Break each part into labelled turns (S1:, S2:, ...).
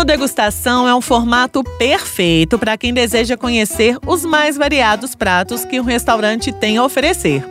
S1: O menu degustação é um formato perfeito para quem deseja conhecer os mais variados pratos que um restaurante tem a oferecer.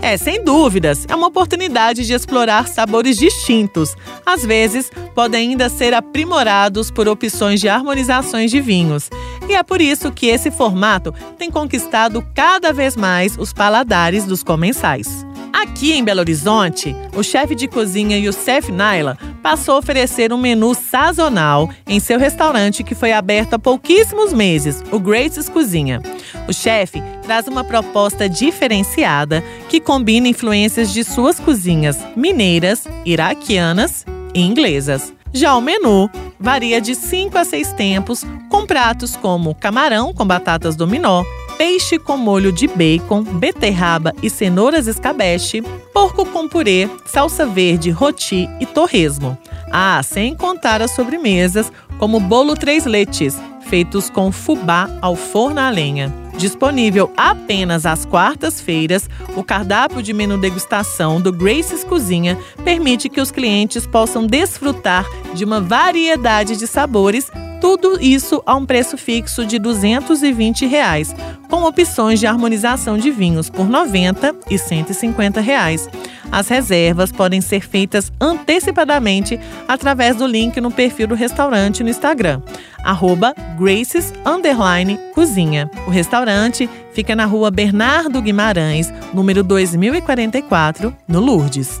S1: É, sem dúvidas, é uma oportunidade de explorar sabores distintos. Às vezes, podem ainda ser aprimorados por opções de harmonizações de vinhos. E é por isso que esse formato tem conquistado cada vez mais os paladares dos comensais. Aqui em Belo Horizonte, o chefe de cozinha Youssef Naila passou a oferecer um menu sazonal em seu restaurante que foi aberto há pouquíssimos meses, o Grace's Cozinha. O chefe traz uma proposta diferenciada que combina influências de suas cozinhas mineiras, iraquianas e inglesas. Já o menu varia de 5 a 6 tempos, com pratos como camarão com batatas dominó, peixe com molho de bacon, beterraba e cenouras escabeche, porco com purê, salsa verde, roti e torresmo. Ah, sem contar as sobremesas, como bolo três leites, feitos com fubá ao forno a lenha. Disponível apenas às quartas-feiras, o cardápio de menu degustação do Grace's Cozinha permite que os clientes possam desfrutar de uma variedade de sabores tudo isso a um preço fixo de 220 reais, com opções de harmonização de vinhos por R$ 90 e 150 reais. As reservas podem ser feitas antecipadamente através do link no perfil do restaurante no Instagram, arroba Graces Cozinha. O restaurante fica na rua Bernardo Guimarães, número 2044, no Lourdes.